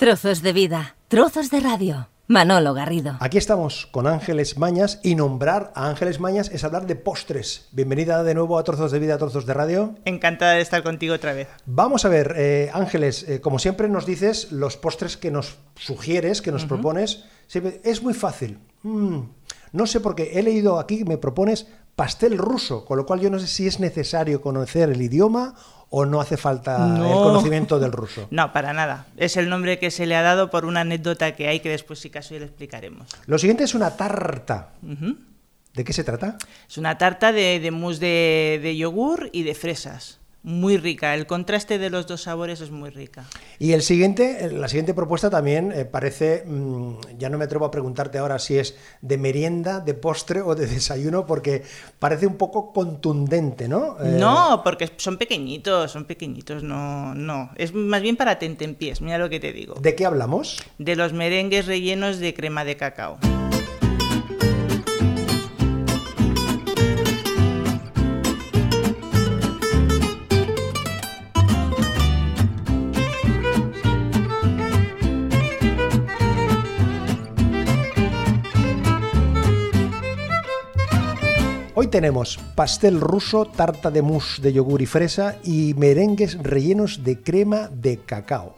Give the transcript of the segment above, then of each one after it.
Trozos de vida, trozos de radio. Manolo Garrido. Aquí estamos con Ángeles Mañas y nombrar a Ángeles Mañas es hablar de postres. Bienvenida de nuevo a Trozos de Vida, Trozos de Radio. Encantada de estar contigo otra vez. Vamos a ver, eh, Ángeles, eh, como siempre nos dices, los postres que nos sugieres, que nos propones, siempre- es muy fácil. Mm, no sé por qué, he leído aquí, me propones pastel ruso, con lo cual yo no sé si es necesario conocer el idioma o no hace falta el No. conocimiento del ruso. No, para nada. Es el nombre que se le ha dado por una anécdota que hay que después, si caso, ya le explicaremos. Lo siguiente es una tarta. ¿De qué se trata? Es una tarta de, de mousse de, de yogur y de fresas. Muy rica. El contraste de los dos sabores es muy rica. Y el siguiente, eh, la siguiente propuesta también eh, parece, mm, ya no me atrevo a preguntarte ahora si es de merienda, de postre o de desayuno, porque parece un poco contundente, ¿no? Eh, No, porque son pequeñitos, son pequeñitos. No, no. Es más bien para tentempiés, mira lo que te digo. ¿De qué hablamos? De los merengues rellenos de crema de cacao. Hoy tenemos pastel ruso, tarta de mousse de yogur y fresa y merengues rellenos de crema de cacao.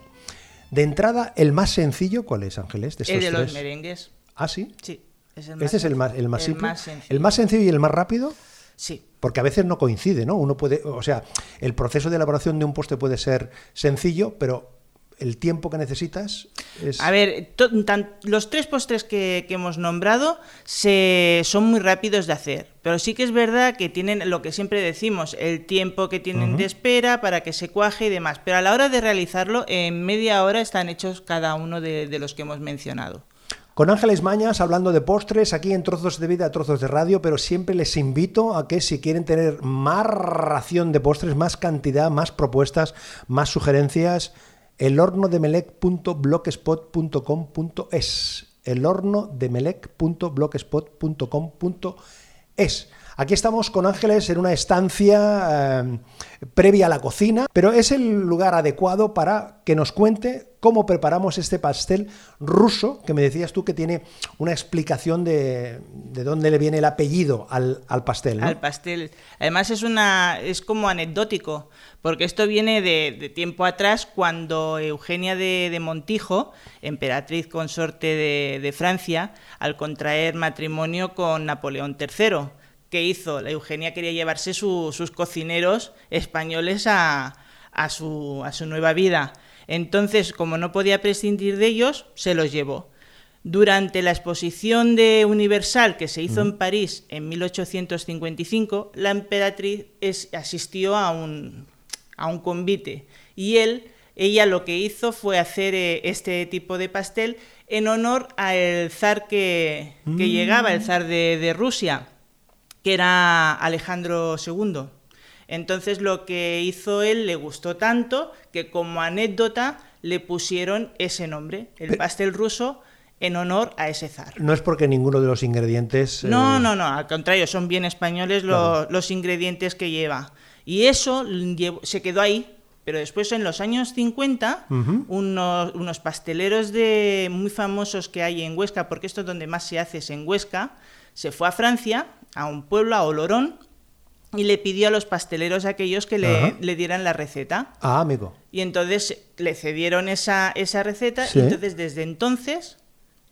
De entrada, el más sencillo, ¿cuál es, Ángeles? De El de los tres? merengues. Ah, sí. Sí. Es el más Este es el más, el más el simple. más sencillo. el más sencillo y el más rápido. Sí. Porque a veces no coincide, ¿no? Uno puede, o sea, el proceso de elaboración de un postre puede ser sencillo, pero el tiempo que necesitas es. A ver, tan- los tres postres que, que hemos nombrado se, son muy rápidos de hacer, pero sí que es verdad que tienen lo que siempre decimos, el tiempo que tienen de espera para que se cuaje y demás, pero a la hora de realizarlo, en media hora están hechos cada uno de, de los que hemos mencionado. Con Ángeles Mañas hablando de postres aquí en Trozos de Vida, Trozos de Radio, pero siempre les invito a que si quieren tener más ración de postres, más cantidad, más propuestas, más sugerencias, elhornodemelec.blogspot.com.es elhornodemelec.blogspot.com.es Aquí estamos con Ángeles en una estancia eh, previa a la cocina, pero es el lugar adecuado para que nos cuente cómo preparamos este pastel ruso, que me decías tú que tiene una explicación de, de dónde le viene el apellido al, al pastel. Al pastel. Además es una es como anecdótico, porque esto viene de, de tiempo atrás cuando Eugenia de, de Montijo, emperatriz consorte de, de Francia, al contraer matrimonio con Napoleón III, ¿qué hizo? La Eugenia quería llevarse su- sus cocineros españoles a, a su, a su nueva vida. Entonces, como no podía prescindir de ellos, se los llevó. Durante la exposición de Universal que se hizo en París en 1855, la emperatriz es- asistió a un, a un convite y él, ella lo que hizo fue hacer eh, este tipo de pastel en honor al zar que, que llegaba, el zar de, de Rusia, que era Alejandro II. Entonces lo que hizo él le gustó tanto que como anécdota le pusieron ese nombre, el pastel ruso, en honor a ese zar. No es porque ninguno de los ingredientes... eh, No, no, no, al contrario, son bien españoles los ingredientes que lleva. Y eso se quedó ahí, pero después en los años 50, Ujú. unos, unos pasteleros de, muy famosos que hay en Huesca, porque esto es donde más se hace, es en Huesca, se fue a Francia, a un pueblo, a Olorón, y le pidió a los pasteleros aquellos que le, dieran la receta. Ah, amigo. Y entonces le cedieron esa, esa receta Sí. y entonces desde entonces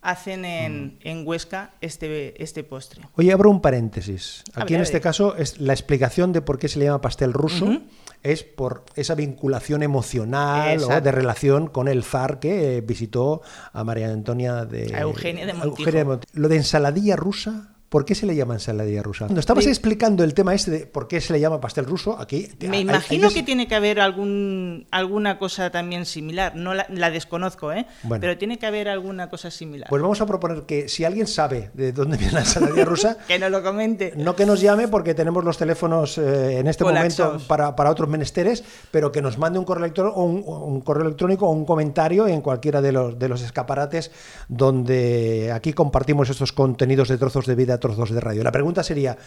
hacen en, Mm. en Huesca este, este postre. Oye, abro un paréntesis. Aquí en este caso es la explicación de por qué se le llama pastel ruso es por esa vinculación emocional o de relación con el zar que eh, visitó a María Antonia de A Eugenia de Montijo. Eugenia de Montijo. Lo de ensaladilla rusa, ¿por qué se le llama ensaladilla rusa? Cuando estabas Sí. explicando el tema este de por qué se le llama pastel ruso, aquí Me hay- imagino que tiene que haber algún, alguna cosa también similar. No la, la desconozco, ¿eh? Bueno. Pero tiene que haber alguna cosa similar. Pues vamos a proponer que si alguien sabe de dónde viene la ensaladilla rusa, que no lo comente. No que nos llame porque tenemos los teléfonos eh, en este momento para, para otros menesteres, pero que nos mande un correo electrónico un, un correo electrónico o un comentario en cualquiera de los, de los escaparates donde aquí compartimos estos contenidos de trozos de vida, trozos de radio. La pregunta sería,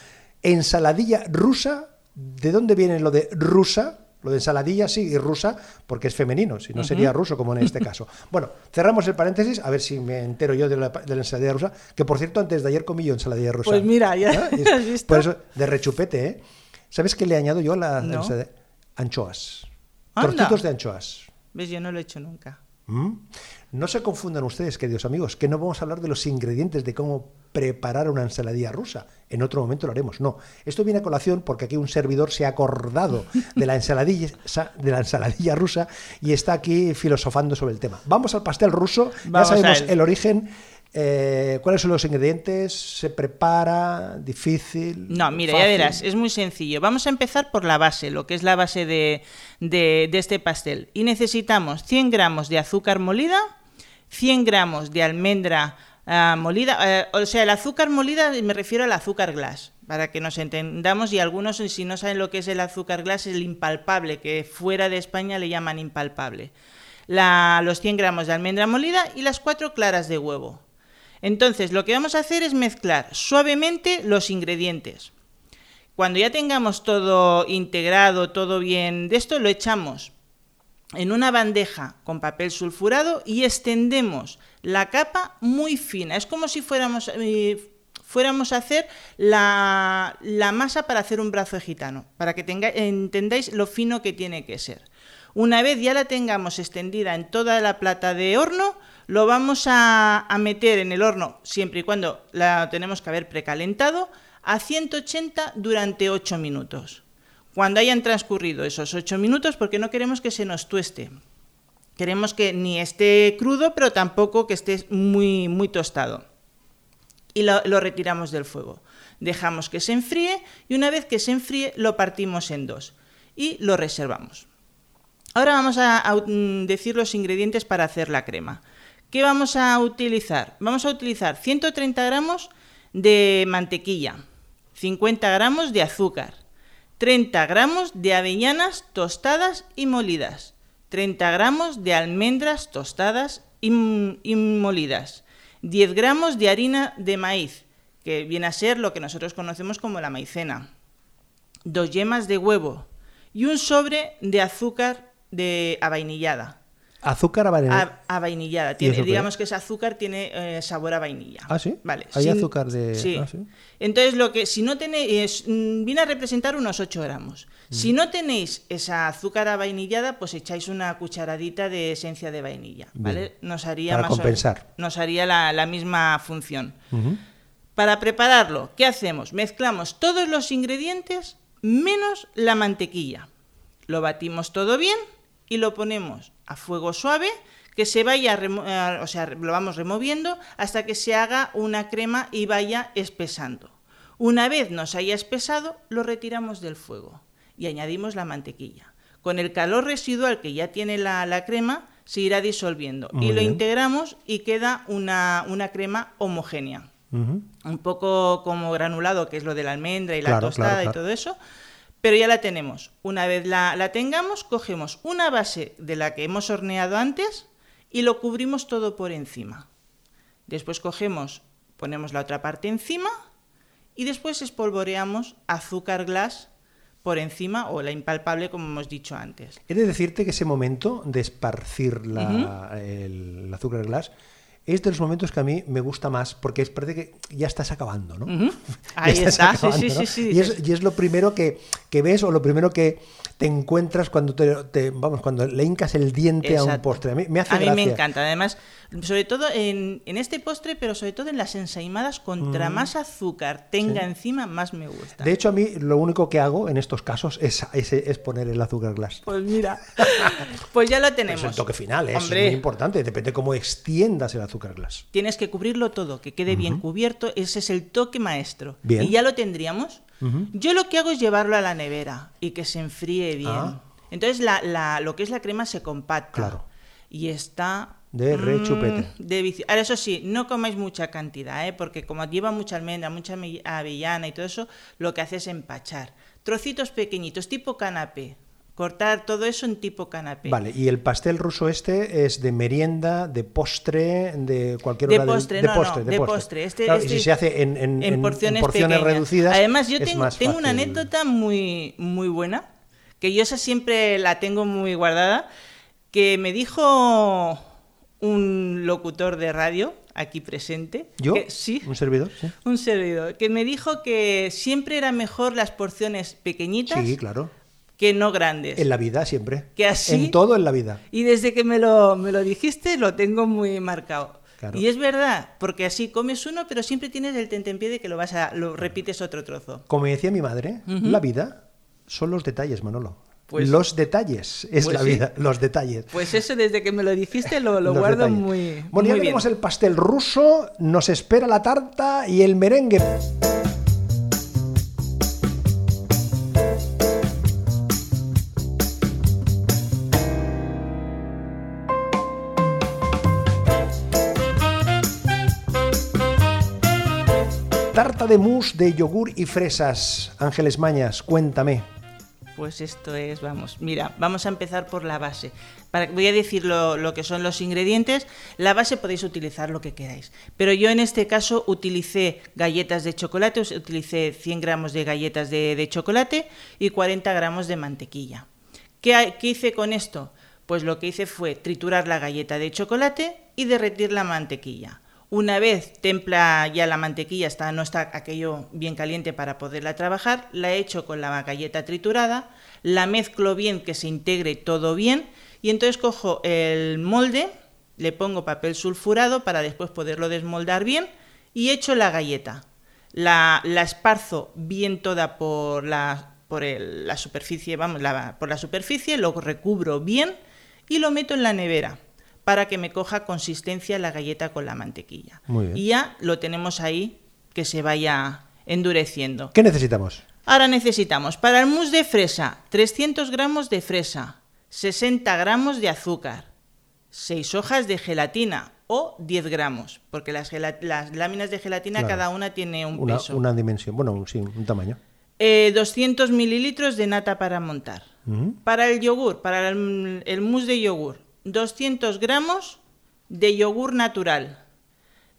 ¿ensaladilla rusa? ¿De dónde viene lo de rusa? Lo de ensaladilla sí, y rusa, porque es femenino, si no sería ruso como en este caso. Bueno, cerramos el paréntesis, a ver si me entero yo de la, de la ensaladilla rusa, que por cierto, antes de ayer comí yo ensaladilla rusa. Pues mira, ya. Y es- has visto. Por eso, de rechupete, ¿eh? ¿Sabes qué le añado yo a la No. Anchoas. Anda. Trocitos de anchoas. ¿Ves? Yo no lo he hecho nunca. ¿Mm? No se confundan ustedes, queridos amigos, que no vamos a hablar de los ingredientes de cómo preparar una ensaladilla rusa. En otro momento lo haremos. No, esto viene a colación porque aquí un servidor se ha acordado de la ensaladilla, de la ensaladilla rusa y está aquí filosofando sobre el tema. Vamos al pastel ruso. Vamos ya sabemos el origen, eh, cuáles son los ingredientes, se prepara, difícil. No, mira, ya verás, es muy sencillo. Vamos a empezar por la base, lo que es la base de, de- de este pastel. Y necesitamos 100 gramos de azúcar molida, 100 gramos de almendra ah, molida, eh, o sea, el azúcar molida me refiero al azúcar glass, para que nos entendamos y algunos si no saben lo que es el azúcar glass es el impalpable, que fuera de España le llaman impalpable. Los 100 gramos de almendra molida y las 4 claras de huevo. Entonces, lo que vamos a hacer es mezclar suavemente los ingredientes. Cuando ya tengamos todo integrado, todo bien de esto, lo echamos en una bandeja con papel sulfurado y extendemos la capa muy fina. Es como si fuéramos, eh, a hacer la, la masa para hacer un brazo de gitano, para que tenga- entendáis lo fino que tiene que ser. Una vez ya la tengamos extendida en toda la plata de horno, lo vamos a, a meter en el horno, siempre y cuando la tenemos que haber precalentado, a 180 durante 8 minutos. Cuando hayan transcurrido esos 8 minutos, porque no queremos que se nos tueste. Queremos que ni esté crudo, pero tampoco que esté muy, muy tostado. Y lo, retiramos del fuego. Dejamos que se enfríe y una vez que se enfríe lo partimos en dos y lo reservamos. Ahora vamos a, a, mm, decir los ingredientes para hacer la crema. ¿Qué vamos a utilizar? Vamos a utilizar 130 gramos de mantequilla, 50 gramos de azúcar, 30 gramos de avellanas tostadas y molidas, 30 gramos de almendras tostadas y, molidas, 10 gramos de harina de maíz, que viene a ser lo que nosotros conocemos como la maicena, dos yemas de huevo y un sobre de azúcar de avainillada. Azúcar a vainilla. A, a vainillada. ¿Y Tiene, eso qué digamos que ese azúcar tiene eh, sabor a vainilla. Ah, ¿sí? Vale. Hay sin- azúcar de- Sí. ah, ¿sí? Entonces, lo que si no tenéis. mm, viene a representar unos 8 gramos. Mm. Si no tenéis esa azúcar a vainillada, pues echáis una cucharadita de esencia de vainilla. ¿Vale? Bien. Nos haría Para más o- compensar. nos haría la, la misma función. Para prepararlo, ¿qué hacemos? Mezclamos todos los ingredientes menos la mantequilla. Lo batimos todo bien y lo ponemos a fuego suave que se vaya, o sea, lo vamos removiendo hasta que se haga una crema y vaya espesando. Una vez nos haya espesado, lo retiramos del fuego y añadimos la mantequilla. Con el calor residual que ya tiene la, la crema, se irá disolviendo Muy y lo bien. integramos y queda una, una crema homogénea un poco como granulado, que es lo de la almendra y la Claro, tostada claro, y todo eso, pero ya la tenemos. Una vez la, la tengamos, cogemos una base de la que hemos horneado antes y lo cubrimos todo por encima. Después cogemos, ponemos la otra parte encima y después espolvoreamos azúcar glass por encima o la impalpable como hemos dicho antes. He de decirte que ese momento de esparcir la- el, el azúcar glass es de los momentos que a mí me gusta más porque es parece que ya estás acabando, ¿no? Ahí estás está, sí, sí, sí, sí. Y es, y es lo primero que, que ves o lo primero que te encuentras cuando te, te- vamos cuando le hincas el diente a un postre. A mí me hace A mí me encanta, además, sobre todo en, en este postre, pero sobre todo en las ensaimadas, contra más azúcar tenga Sí. encima, más me gusta. De hecho, a mí lo único que hago en estos casos es, es, es poner el azúcar glass. Pues mira, pues ya lo Pero tenemos. es el toque final, ¿eh? Hombre, es muy importante. Depende cómo extiendas el azúcar glass. tienes que cubrirlo todo, que quede bien cubierto, ese es el toque maestro. Bien. Y ya lo tendríamos. Yo lo que hago es llevarlo a la nevera y que se enfríe bien. Ah. Entonces la, la- lo que es la crema se compacta. Claro. Y está... De mm, rechupete. de vicio. Ahora, eso sí, no comáis mucha cantidad, ¿eh? porque como lleva mucha almendra, mucha avellana y todo eso, lo que hace es empachar. Trocitos pequeñitos, tipo canapé. Cortar todo eso en tipo canapé. Vale, y el pastel ruso este es de merienda, de postre, de cualquier De hora postre, de no, postre, no, de de postre. postre. Este- Claro, y este- si se hace en, en- en- en porciones, porciones pequeñas. reducidas. Además, yo tengo, tengo una anécdota muy, muy buena que yo esa siempre la tengo muy guardada, que me dijo un locutor de radio aquí presente. ¿Yo? que- sí. ¿Un servidor? Sí. Un servidor, que me dijo que siempre era mejor las porciones pequeñitas Sí, claro. Que no grandes. En la vida, siempre. ¿Que así? En todo en la vida. Y desde que me lo, me lo dijiste lo tengo muy marcado. Claro. Y es verdad, porque así comes uno, pero siempre tienes el tentempié de que lo vas a, lo repites otro trozo. Como decía mi madre, la vida son los detalles, Manolo. Pues- los detalles es Pues la sí. vida, los detalles. Pues eso desde que me lo dijiste lo, lo guardo detalles. muy, Bueno, ya muy bien. tenemos el pastel ruso, nos espera la tarta y el merengue. De mousse de yogur y fresas. Ángeles Mañas, cuéntame. Pues esto es, vamos, mira, vamos a empezar por la base. Para, voy a decir lo, que son los ingredientes. La base podéis utilizar lo que queráis. Pero yo en este caso utilicé galletas de chocolate, utilicé 100 gramos de galletas de, chocolate y 40 gramos de mantequilla. ¿Qué, qué hice con esto? Pues lo que hice fue triturar la galleta de chocolate y derretir la mantequilla. Una vez templa ya la mantequilla, está, no está aquello bien caliente para poderla trabajar, la echo con la galleta triturada, la mezclo bien, que se integre todo bien, y entonces cojo el molde, le pongo papel sulfurado para después poderlo desmoldar bien, y echo la galleta. La, la esparzo bien toda por la, por el- la superficie, vamos, por la superficie, lo recubro bien y lo meto en la nevera para que me coja consistencia la galleta con la mantequilla. Muy bien. Y ya lo tenemos ahí que se vaya endureciendo. ¿Qué necesitamos? Ahora necesitamos para el mousse de fresa 300 gramos de fresa, 60 gramos de azúcar, 6 hojas de gelatina o 10 gramos, porque las, láminas de gelatina Claro. cada una tiene un Una, peso. una dimensión, bueno, un- sí, un tamaño. Eh, 200 mililitros de nata para montar. Para el yogur, para el, el mousse de yogur, 200 gramos de yogur natural.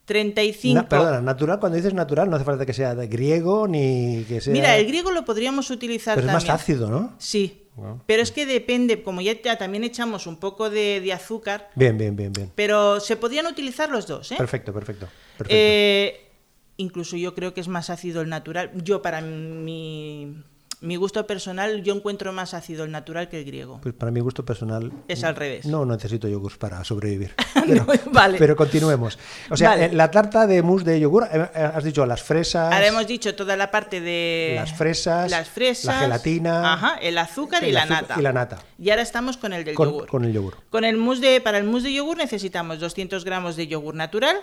35. Na- perdona, natural, cuando dices natural no hace falta que sea de griego ni que sea... Mira, el griego lo podríamos utilizar Pero es más ácido, ¿no? Sí. Wow. Pero es que depende, como ya, ya también echamos un poco de, de azúcar, Bien, bien, bien, bien. pero se podrían utilizar los dos, ¿eh? Perfecto, perfecto. perfecto. Eh, incluso yo creo que es más ácido el natural. Yo, para mi, mi gusto personal, yo encuentro más ácido el natural que el griego. Pues para mi gusto personal... Es al revés. No necesito yogurt para sobrevivir. Pero, vale. pero continuemos. O sea, Vale. eh, la tarta de mousse de yogur, eh, eh, has dicho las fresas... Ahora hemos dicho toda la parte de Las fresas, las fresas, la gelatina, ajá, el azúcar y la azúcar nata. y la nata. Y ahora estamos con el del Con, yogur. con el yogur. Con el mousse de, para el mousse de yogur necesitamos 200 gramos de yogur natural,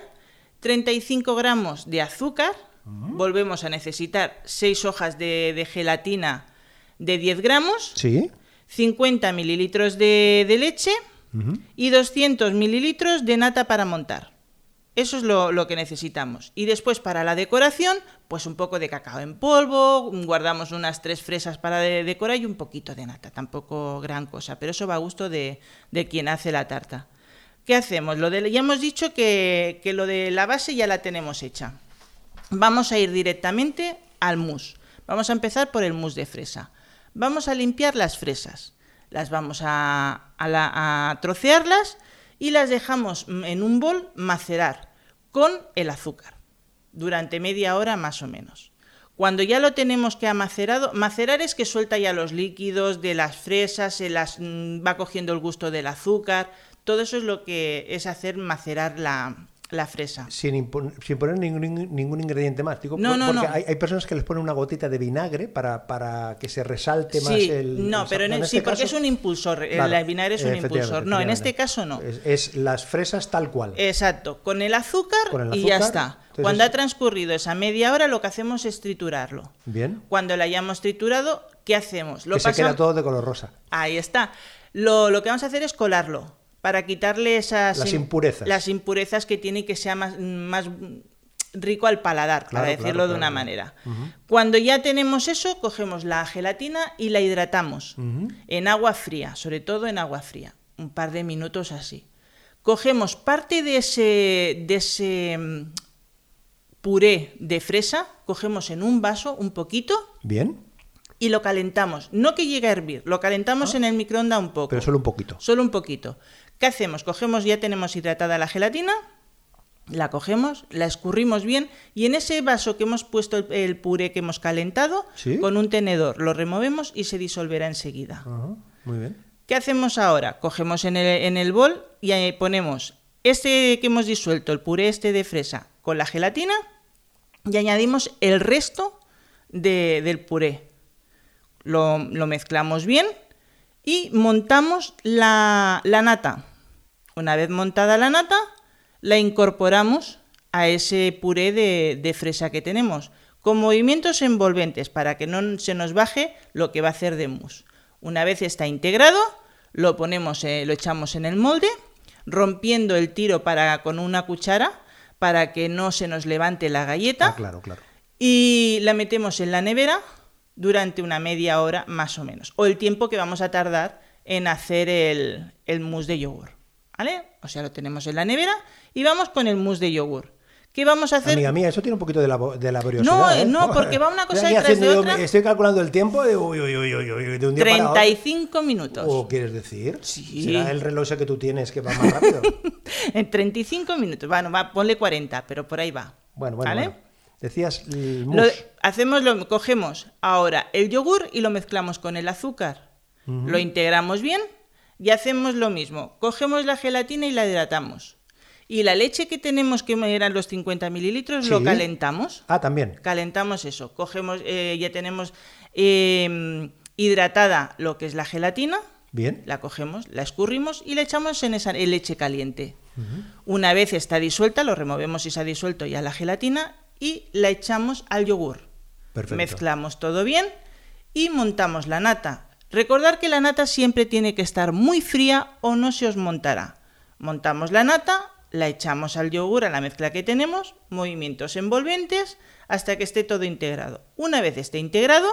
35 gramos de azúcar, volvemos a necesitar 6 hojas de, de gelatina de 10 gramos, ¿Sí? 50 mililitros de, de leche y 200 mililitros de nata para montar. Eso es lo, lo que necesitamos. Y después para la decoración, pues un poco de cacao en polvo, guardamos unas tres fresas para de- decorar y un poquito de nata. Tampoco gran cosa, pero eso va a gusto de, de quien hace la tarta. ¿Qué hacemos? Lo de, ya hemos dicho que, que lo de la base ya la tenemos hecha. Vamos a ir directamente al mousse. Vamos a empezar por el mousse de fresa. Vamos a limpiar las fresas. Las vamos a, a la- a trocearlas y las dejamos en un bol macerar con el azúcar durante media hora más o menos. Cuando ya lo tenemos que ha macerado, macerar es que suelta ya los líquidos de las fresas, se las mm, va cogiendo el gusto del azúcar. Todo eso es lo que es hacer macerar la, la fresa. Sin, sin poner ningún, ningún ingrediente más. Digo, No, por- no, porque no. Hay, hay personas que les ponen una gotita de vinagre para, para que se resalte más el. no, el pero en el- sí, este porque es un impulsor. el- Claro, el vinagre es un impulsor. No, en este caso no. Es, es las fresas tal cual. Exacto, con el azúcar, Con el y ya está. entonces Cuando ha transcurrido esa media hora, lo que hacemos es triturarlo. Bien. Cuando lo hayamos triturado, ¿qué hacemos? Lo que se queda todo de color rosa. Ahí está. Lo, lo que vamos a hacer es colarlo para quitarle esas Las im- impurezas. las impurezas que tiene y que sea más, más rico al paladar, Claro, para decirlo claro, de una manera. Cuando ya tenemos eso, cogemos la gelatina y la hidratamos en agua fría, sobre todo en agua fría, un par de minutos así. Cogemos parte de ese, de ese mm, puré de fresa, cogemos en un vaso un poquito, Bien. y lo calentamos. No que llegue a hervir, lo calentamos en el microondas un poco. Ah. Pero solo un poquito. Solo un poquito. ¿Qué hacemos? Cogemos, ya tenemos hidratada la gelatina, la cogemos, la escurrimos bien y en ese vaso que hemos puesto el, el puré que hemos calentado, ¿Sí? con un tenedor lo removemos y se disolverá enseguida. Muy bien. ¿Qué hacemos ahora? Cogemos en el, en el bol y ponemos este que hemos disuelto, el puré este de fresa, con la gelatina y añadimos el resto de- del puré. Lo, lo mezclamos bien y montamos la, la nata. Una vez montada la nata, la incorporamos a ese puré de, de fresa que tenemos, con movimientos envolventes para que no se nos baje lo que va a hacer de mousse. Una vez está integrado, lo ponemos, eh, lo echamos en el molde, rompiendo el tiro para, con una cuchara para que no se nos levante la galleta Ah, claro, claro. y la metemos en la nevera durante una media hora más o menos, o el tiempo que vamos a tardar en hacer el, el mousse de yogur. ¿Vale? O sea, lo tenemos en la nevera y vamos con el mousse de yogur. ¿Qué vamos a hacer? Amiga mía, eso tiene un poquito de, labo- de laboriosidad. No, ¿eh? no, porque va una cosa detrás de yo- otra. Estoy calculando el tiempo de, uy, uy, uy, uy, de un día para otro. 35 minutos. ¿O quieres decir? Sí. ¿Será el reloj que tú tienes que va más rápido? En 35 minutos. Bueno, va, ponle 40, pero por ahí va. Bueno, bueno, ¿Vale? bueno. Decías el Lo- mousse. hacemos lo, cogemos ahora el yogur y lo mezclamos con el azúcar. Lo integramos bien y hacemos lo mismo. Cogemos la gelatina y la hidratamos. Y la leche que tenemos, que eran los 50 mililitros, lo calentamos. Ah, también. Calentamos eso. Cogemos, eh, ya tenemos eh, hidratada lo que es la gelatina. Bien. La cogemos, la escurrimos y la echamos en esa en leche caliente. Una vez está disuelta, lo removemos y se ha disuelto ya la gelatina y la echamos al yogur. Perfecto. Mezclamos todo bien y montamos la nata. Recordar que la nata siempre tiene que estar muy fría o no se os montará. Montamos la nata, la echamos al yogur, a la mezcla que tenemos, movimientos envolventes hasta que esté todo integrado. Una vez esté integrado,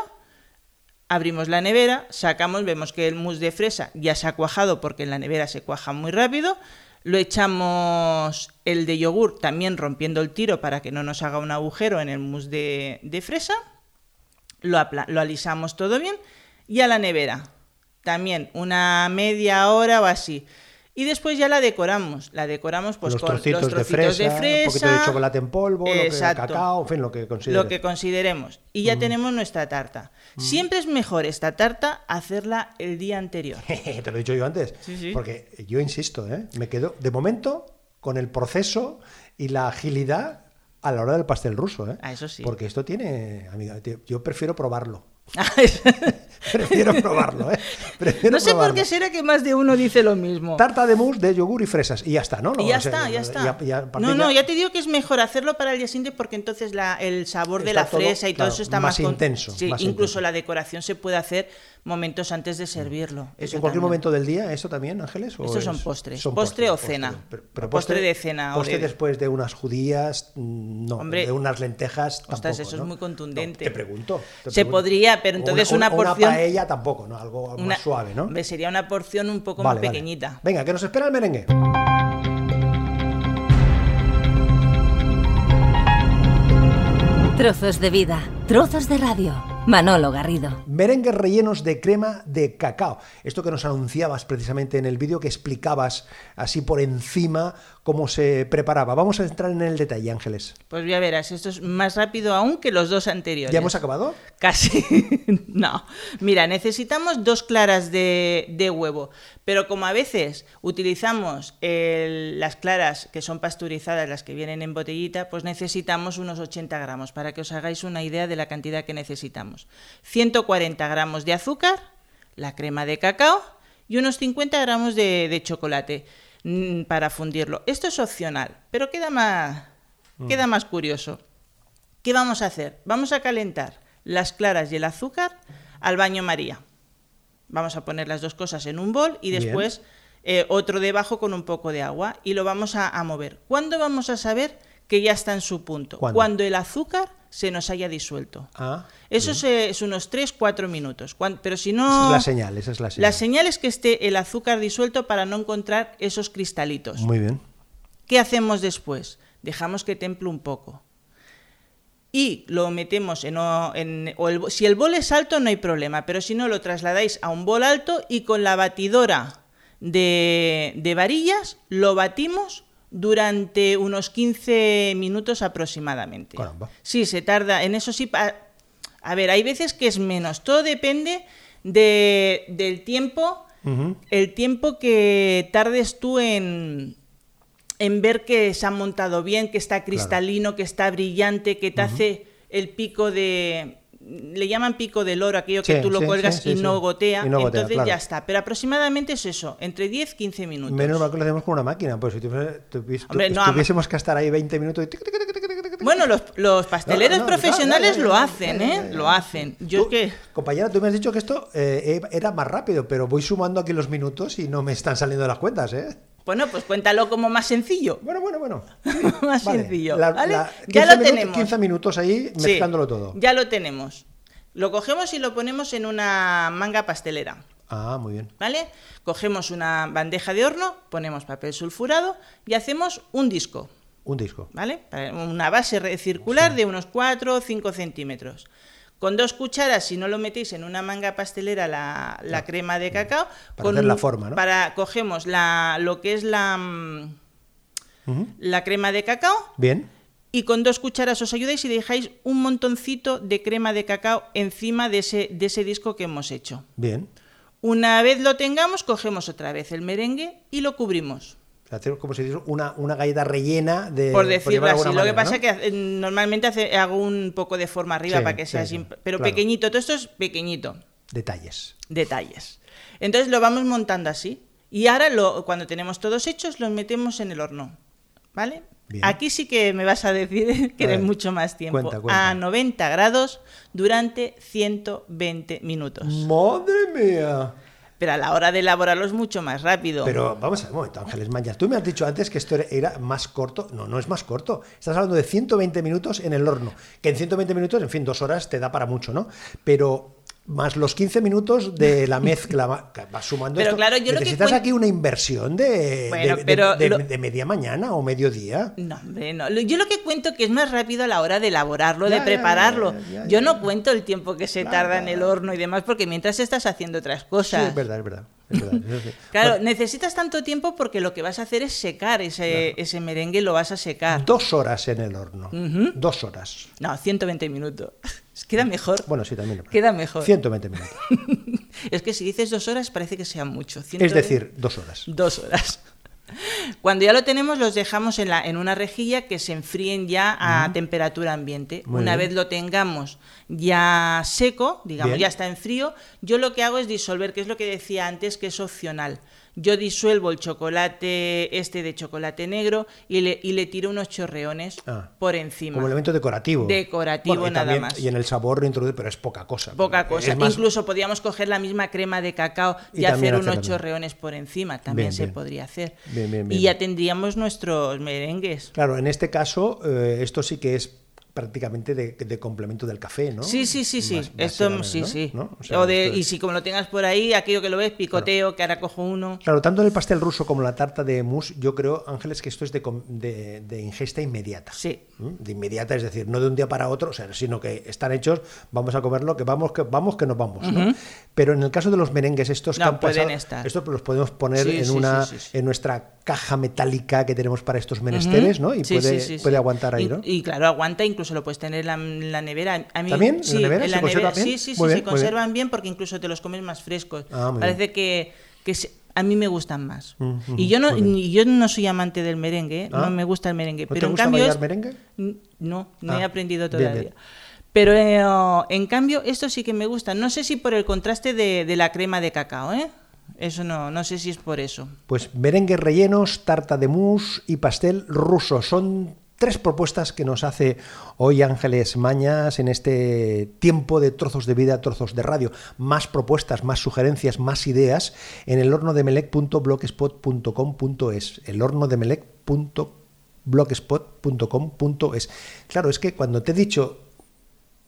abrimos la nevera, sacamos, vemos que el mousse de fresa ya se ha cuajado porque en la nevera se cuaja muy rápido. Lo echamos el de yogur también rompiendo el tiro para que no nos haga un agujero en el mousse de, fresa. Lo alisamos todo bien y a la nevera. También una media hora o así. Y después ya la decoramos. La decoramos pues los con trocitos, los de, trocitos fresa, de fresa, un poquito de chocolate en polvo, lo que, Exacto. cacao, en fin, lo que consideres. Lo que consideremos. Y ya tenemos nuestra tarta. Siempre es mejor esta tarta hacerla el día anterior. Te lo he dicho yo antes. Sí, sí. Porque yo insisto, ¿eh? me quedo de momento con el proceso y la agilidad a la hora del pastel ruso. ¿eh? Ah, eso sí. Porque esto tiene, amiga, yo prefiero probarlo. Prefiero probarlo, ¿eh? Prefiero no sé por qué será que más de uno dice lo mismo. Tarta de mousse de yogur y fresas. Y ya está, ¿no? Y ya O sea, está, ya está. no, no, ya te digo que es mejor hacerlo para el día siguiente porque entonces la- el sabor de la todo, fresa y todo eso está más más, con- intenso, Sí, más incluso intenso. la decoración se puede hacer momentos antes de servirlo. ¿Es en cualquier también. momento del día eso también, Ángeles? o Estos son es- postres. son Postre o postres, cena. Pero, pero O postre de cena o Postre de- después de unas judías, mm, no. Hombre, de unas lentejas ostras, tampoco, eso es ¿no? muy contundente. No, te pregunto. te Se pregunto. podría, pero O entonces una Una porción- paella tampoco, ¿no? Algo Una- más suave, ¿no? Sería una porción un poco Vale, más vale. pequeñita. Venga, que nos espera el merengue. Trozos de vida, trozos de radio. Manolo Garrido. Merengues rellenos de crema de cacao. Esto que nos anunciabas precisamente en el vídeo, que explicabas así por encima cómo se preparaba. Vamos a entrar en el detalle, Ángeles. Pues ya verás, esto es más rápido aún que los dos anteriores. ¿Ya hemos acabado? Casi. no. Mira, necesitamos dos claras de, de huevo. Pero como a veces utilizamos el- las claras que son pasteurizadas, las que vienen en botellita, pues necesitamos unos 80 gramos para que os hagáis una idea de la cantidad que necesitamos. 140 gramos de azúcar, la crema de cacao y unos 50 gramos de, de chocolate para fundirlo. Esto es opcional, pero queda más, queda más curioso. ¿Qué vamos a hacer? Vamos a calentar las claras y el azúcar al baño María. Vamos a poner las dos cosas en un bol y después eh, otro debajo con un poco de agua y lo vamos a, a mover. ¿Cuándo vamos a saber que ya está en su punto? ¿Cuándo? Cuando el azúcar se nos haya disuelto. Ah, Eso es, es unos 3-4 minutos. Pero si esa no... es la señal, esa es la señal. La señal es que esté el azúcar disuelto para no encontrar esos cristalitos. Muy bien. ¿Qué hacemos después? Dejamos que temple un poco. y lo metemos en, o- en- o el- si el bol es alto no hay problema, pero si no lo trasladáis a un bol alto y con la batidora de, de varillas lo batimos durante unos 15 minutos aproximadamente. Caramba. Sí, se tarda, en eso sí, pa- a ver, hay veces que es menos, todo depende de- del tiempo, el tiempo que tardes tú en, en ver que se ha montado bien, que está cristalino, que está brillante, que te hace el pico de... Le llaman pico del oro, aquello que Sí, tú lo sí, cuelgas sí, y no gotea. Y no gotea, entonces claro. ya está. Pero aproximadamente es eso, entre 10-15 minutos. Menos mal que lo hacemos con una máquina, pues si tuviese- tuviese- Hombre, no, ama- tuviésemos que estar ahí 20 minutos y tic, tic, tic, Bueno, los, los pasteleros No, no, profesionales lo hacen, ¿eh? Lo hacen. Yo Tú, que... Compañera, tú me has dicho que esto eh, era más rápido, pero voy sumando aquí los minutos y no me están saliendo las cuentas, ¿eh? Bueno, pues cuéntalo como más sencillo. Bueno, bueno, bueno. más Vale. sencillo. La- ¿vale? la- ya 15 lo minutos- tenemos. 15 minutos ahí Sí, mezclándolo todo. Ya lo tenemos. Lo cogemos y lo ponemos en una manga pastelera. Ah, muy bien. ¿Vale? Cogemos una bandeja de horno, ponemos papel sulfurado y hacemos un disco. Un disco. ¿Vale? Una base circular de unos 4 o 5 centímetros. Con dos cucharas, si no lo metéis en una manga pastelera, la, la crema de cacao. Para con hacer la forma, ¿no? Para, cogemos la, lo que es la, mm, la crema de cacao Bien. y con dos cucharas os ayudáis y dejáis un montoncito de crema de cacao encima de ese, de ese disco que hemos hecho. Bien. Una vez lo tengamos, cogemos otra vez el merengue y lo cubrimos. Hacer como si dices una, una galleta rellena de. por decirlo así. Lo que pasa ¿no? es que hace- normalmente hace- hago un poco de forma arriba Sí, para que sea sí, sí, así, pero claro. pequeñito. Todo esto es pequeñito. Detalles. Detalles. Entonces lo vamos montando así. Y ahora, lo, cuando tenemos todos hechos, los metemos en el horno. ¿Vale? Bien. Aquí sí que me vas a decir que A ver, mucho más tiempo. cuenta, cuenta. A 90 grados durante 120 minutos. ¡Madre mía! Pero a la hora de elaborarlo es mucho más rápido. Pero vamos a ver un momento, Ángeles Mañas. Tú me has dicho antes que esto era- más corto. No, no es más corto. Estás hablando de 120 minutos en el horno. Que en 120 minutos, en fin, dos horas te da para mucho, ¿no? Pero más los 15 minutos de la mezcla, va- sumando Pero esto. claro, yo lo que Necesitas aquí una inversión de, Bueno, de- pero de- lo- de media mañana o mediodía. No, hombre, no. Yo lo que cuento que es más rápido a la hora de elaborarlo, Ya, de prepararlo. ya, ya, ya, Yo no cuento el tiempo que se Claro, tarda en el horno y demás, porque mientras estás haciendo otras Sí, cosas. es verdad, es verdad. Es verdad, eso sí. Claro, Bueno, necesitas tanto tiempo porque lo que vas a hacer es secar ese, ese merengue, lo vas a secar. dos horas en el horno. Dos horas. No, 120 minutos. Queda mejor. Bueno, sí, también. Queda mejor. 120 minutos. Es que si dices dos horas parece que sea mucho. Es 120 decir, dos horas. Dos horas. Cuando ya lo tenemos, los dejamos en, la, en una rejilla que se enfríen ya a temperatura ambiente. Muy una bien. vez lo tengamos ya seco, digamos, Bien. ya está en frío, yo lo que hago es disolver, que es lo que decía antes, que es opcional. Yo disuelvo el chocolate este de chocolate negro y le, y le tiro unos chorreones Ah, por encima. Como elemento decorativo. Decorativo Bueno, nada también- más. Y en el sabor lo introduce, pero es poca cosa. Poca cosa. Más- Incluso podríamos coger la misma crema de cacao y, hacer unos chorreones por encima. También Bien, se bien. podría hacer. Bien, bien, y ya tendríamos nuestros merengues. Claro, en este caso, eh, esto sí que es prácticamente de, de complemento del café, ¿no? Sí, sí, sí, sí. Más- Esto sí, sí. ¿no? O sea, O de, esto y si como lo tengas por ahí, aquello que lo ves, picoteo, que ahora cojo uno. Claro, tanto en el pastel ruso como la tarta de mousse, yo creo, Ángeles, que esto es de, de- de ingesta inmediata. Sí. ¿Mm? De inmediata, es decir, no de un día para otro, o sea, sino que están hechos, vamos a comerlo, que vamos, que vamos, que nos vamos. ¿no? Pero en el caso de los merengues, estos que No, han pasado- estar. estos los podemos poner Sí, en sí, una en nuestra caja metálica que tenemos para estos menesteres, ¿no? Y Sí, puede, sí, sí, puede sí. aguantar ahí, Y- ¿no? Y, claro, aguanta, incluso lo puedes tener en la, nevera. A mí, ¿También? ¿En la Sí, nevera? ¿Se la bien? Sí, sí, sí, Muy bien, se bien. conservan bien porque incluso te los comes más frescos. Ah, Parece que, que se- a mí me gustan más. Y yo no, y yo no soy amante del merengue. Ah. no me gusta el merengue. ¿No te pero en gusta cambio bailar es- merengue? No, no Ah, he aprendido bien, todavía. bien. Pero eh, en cambio, esto sí que me gusta. No sé si por el contraste de, de la crema de cacao, ¿eh? Eso no, no sé si es por eso. Pues merengues rellenos, tarta de mousse y pastel ruso. Son tres propuestas que nos hace hoy Ángeles Mañas en este tiempo de trozos de vida, trozos de radio. Más propuestas, más sugerencias, más ideas en el horno de melec.blogspot.com.es. El horno de melec.blogspot.com.es. Claro, es que cuando te he dicho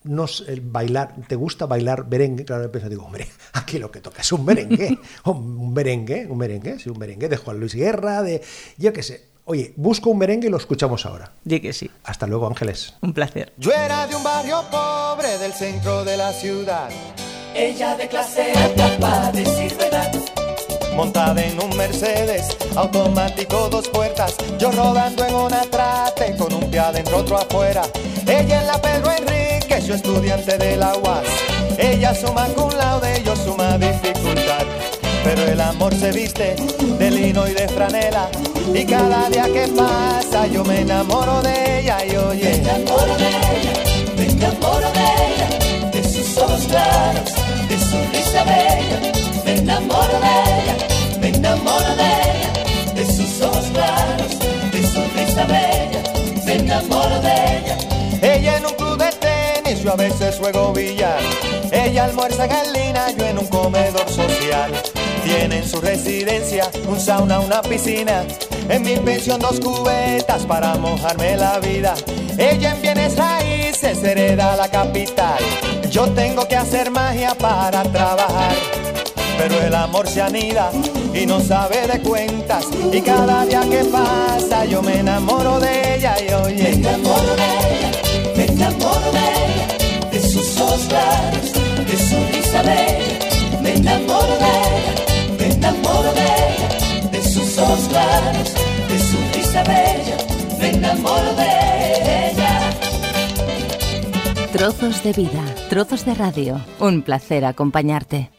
no sé, el bailar, ¿te gusta bailar merengue? Claro, he pensado, digo, hombre, aquí lo que toca es un merengue, un merengue, un merengue, sí, un merengue de Juan Luis Guerra, de, yo qué sé, Oye, busco un merengue y lo escuchamos ahora. Di que sí. Hasta luego, Ángeles. Un placer. Yo era de un barrio pobre del centro de la ciudad. Ella de clase alta para decir verdad. Montada en un Mercedes, automático dos puertas. Yo rodando en una trate con un pie adentro, otro afuera. Ella en la Pedro Enrique, estudiante de la UAS. Ella suma con laude, yo suma dificultad. Pero el amor se viste de lino y de franela. Y cada día que pasa yo me enamoro de ella y oye. Me enamoro de ella, me enamoro de ella, de sus ojos claros, de su risa bella. Me enamoro de ella, me enamoro de ella, de sus ojos claros, de su risa bella. Me enamoro de. Ella yo a veces juego billar. Ella almuerza en yo en un comedor social. Tiene en su residencia un sauna, una piscina. En mi pensión dos cubetas para mojarme la vida. Ella en bienes raíces hereda la capital. Yo tengo que hacer magia para trabajar. Pero el amor se anida y no sabe de cuentas. Y cada día que pasa yo me enamoro de ella y Me oye. enamoro de ella, me enamoro de ella, ojos claros, de su risa bella. Me enamoro de ella, me enamoro de ella, de sus ojos claros, de su risa bella. Me enamoro de ella. Trozos de vida, trozos de radio. Un placer acompañarte.